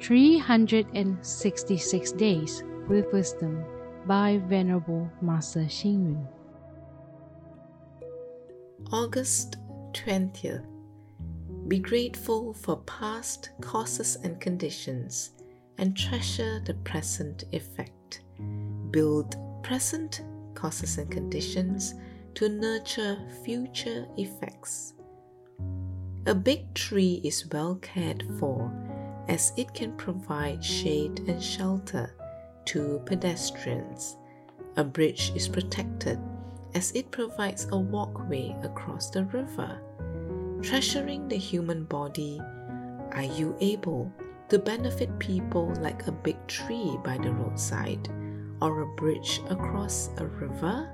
366 Days with Wisdom by Venerable Master Xing Yun. August 20th. Be grateful for past causes and conditions and treasure the present effect. Build present causes and conditions to nurture future effects. A big tree is well cared for as it can provide shade and shelter to pedestrians. A bridge is protected as it provides a walkway across the river. Treasuring the human body, are you able to benefit people like a big tree by the roadside or a bridge across a river?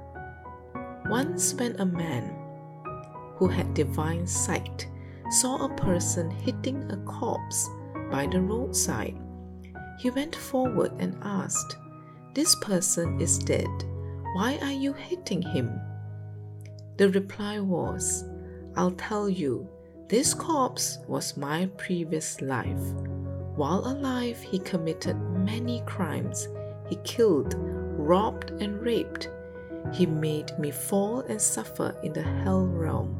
Once, when a man who had divine sight saw a person hitting a corpse by the roadside, he went forward and asked, This person is dead. Why are you hitting him? The reply was, I'll tell you, this corpse was my previous life. While alive, he committed many crimes. He killed, robbed, and raped he made me fall and suffer in the hell realm.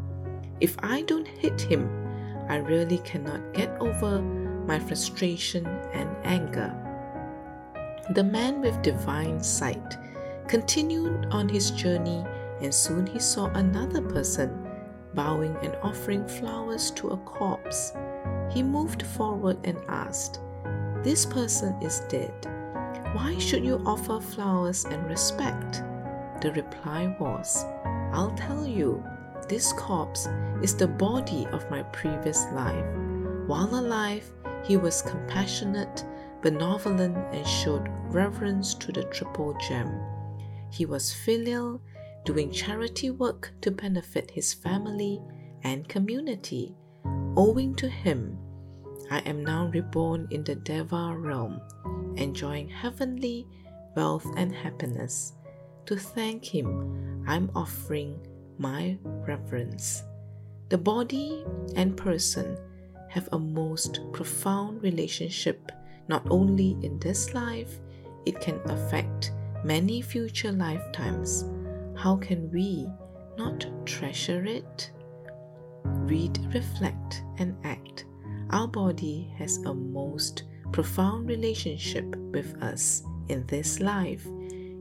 If I don't hit him, I really cannot get over my frustration and anger. The man with divine sight continued on his journey, and soon he saw another person bowing and offering flowers to a corpse. He moved forward and asked, This person is dead. Why should you offer flowers and respect? The reply was, I'll tell you, this corpse is the body of my previous life. While alive, he was compassionate, benevolent, and showed reverence to the triple gem. He was filial, doing charity work to benefit his family and community. Owing to him, I am now reborn in the Deva realm, enjoying heavenly wealth and happiness. To thank Him, I'm offering my reverence. The body and person have a most profound relationship, not only in this life, it can affect many future lifetimes. How can we not treasure it? Read, reflect, and act. Our body has a most profound relationship with us in this life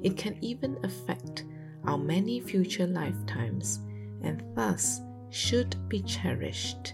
it can even affect our many future lifetimes and thus should be cherished.